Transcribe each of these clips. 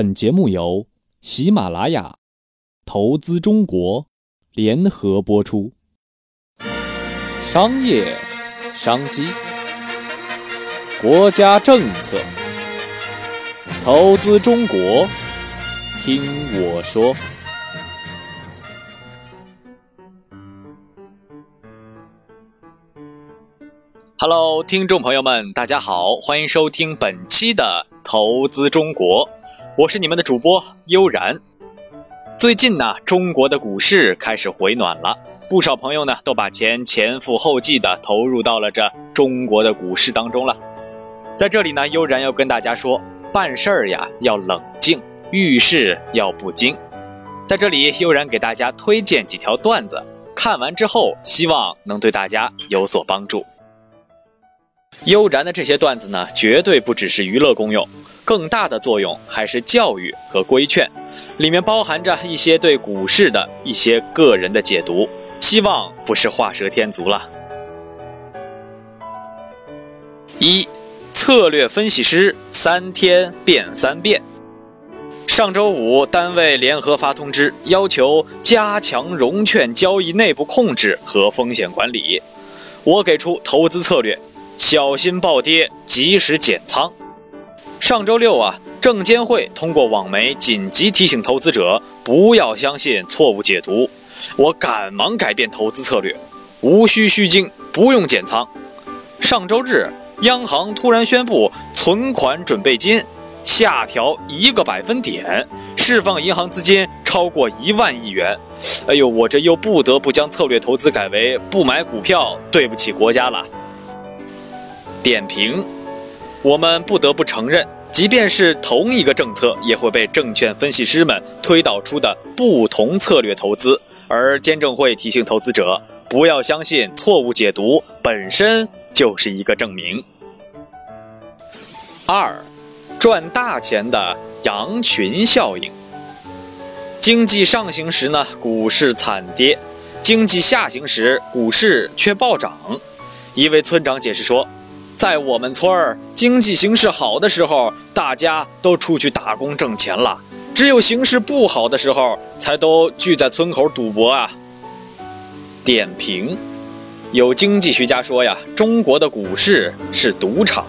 本节目由喜马拉雅、投资中国联合播出。商业商机、国家政策，投资中国，听我说。Hello，听众朋友们，大家好，欢迎收听本期的《投资中国》。我是你们的主播悠然。最近呢，中国的股市开始回暖了，不少朋友呢都把钱前赴后继的投入到了这中国的股市当中了。在这里呢，悠然要跟大家说，办事儿呀要冷静，遇事要不惊。在这里，悠然给大家推荐几条段子，看完之后希望能对大家有所帮助。悠然的这些段子呢，绝对不只是娱乐功用。更大的作用还是教育和规劝，里面包含着一些对股市的一些个人的解读，希望不是画蛇添足了。一，策略分析师三天变三变。上周五，单位联合发通知，要求加强融券交易内部控制和风险管理。我给出投资策略：小心暴跌，及时减仓。上周六啊，证监会通过网媒紧急提醒投资者不要相信错误解读。我赶忙改变投资策略，无需虚惊，不用减仓。上周日，央行突然宣布存款准备金下调一个百分点，释放银行资金超过一万亿元。哎呦，我这又不得不将策略投资改为不买股票，对不起国家了。点评。我们不得不承认，即便是同一个政策，也会被证券分析师们推导出的不同策略投资。而监证会提醒投资者，不要相信错误解读，本身就是一个证明。二，赚大钱的羊群效应。经济上行时呢，股市惨跌；经济下行时，股市却暴涨。一位村长解释说。在我们村儿经济形势好的时候，大家都出去打工挣钱了；只有形势不好的时候，才都聚在村口赌博啊。点评：有经济学家说呀，中国的股市是赌场；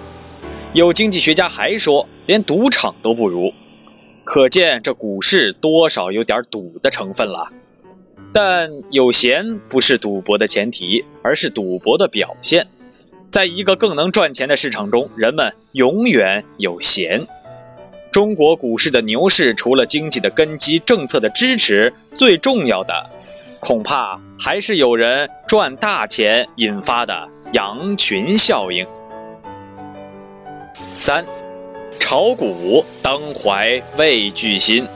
有经济学家还说，连赌场都不如。可见这股市多少有点赌的成分了。但有闲不是赌博的前提，而是赌博的表现。在一个更能赚钱的市场中，人们永远有闲。中国股市的牛市，除了经济的根基、政策的支持，最重要的，恐怕还是有人赚大钱引发的羊群效应。三，炒股当怀畏惧心，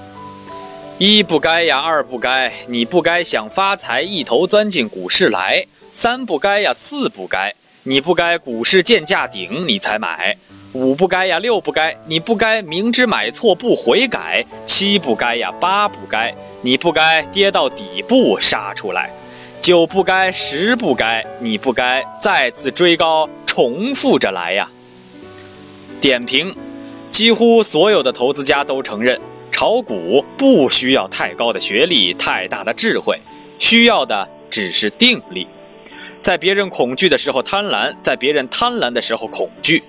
一不该呀，二不该，你不该想发财一头钻进股市来；三不该呀，四不该。你不该股市见价顶你才买，五不该呀，六不该，你不该明知买错不悔改，七不该呀，八不该，你不该跌到底部杀出来，九不该，十不该，你不该再次追高重复着来呀。点评：几乎所有的投资家都承认，炒股不需要太高的学历、太大的智慧，需要的只是定力。在别人恐惧的时候贪婪，在别人贪婪的时候恐惧，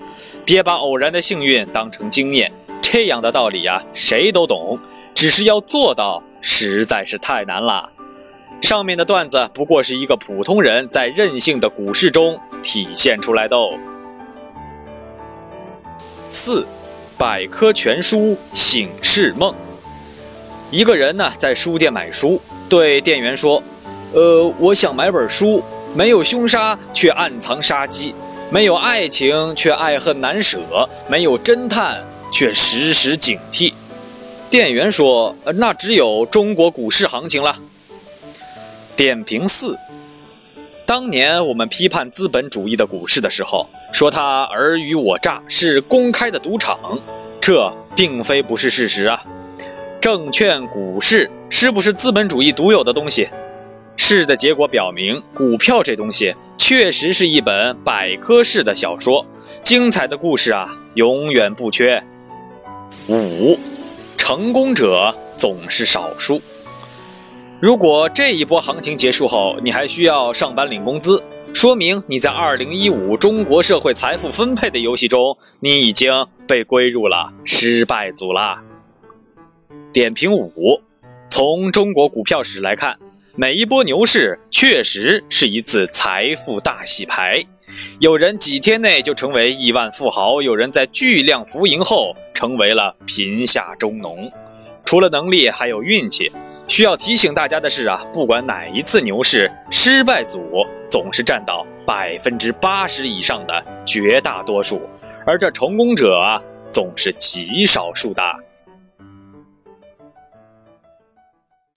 别把偶然的幸运当成经验。这样的道理呀，谁都懂，只是要做到实在是太难了。上面的段子不过是一个普通人在任性的股市中体现出来的。四，百科全书醒世梦。一个人呢，在书店买书，对店员说：“呃，我想买本书。”没有凶杀，却暗藏杀机；没有爱情，却爱恨难舍；没有侦探，却时时警惕。店员说：“那只有中国股市行情了。”点评四：当年我们批判资本主义的股市的时候，说它尔虞我诈，是公开的赌场。这并非不是事实啊！证券股市是不是资本主义独有的东西？试的结果表明，股票这东西确实是一本百科式的小说，精彩的故事啊，永远不缺。五，成功者总是少数。如果这一波行情结束后，你还需要上班领工资，说明你在2015中国社会财富分配的游戏中，你已经被归入了失败组啦。点评五：从中国股票史来看，每一波牛市确实是一次财富大洗牌，有人几天内就成为亿万富豪，有人在巨量浮盈后成为了贫下中农。除了能力，还有运气。需要提醒大家的是啊，不管哪一次牛市，失败组总是占到百分之八十以上的绝大多数，而这成功者啊，总是极少数的。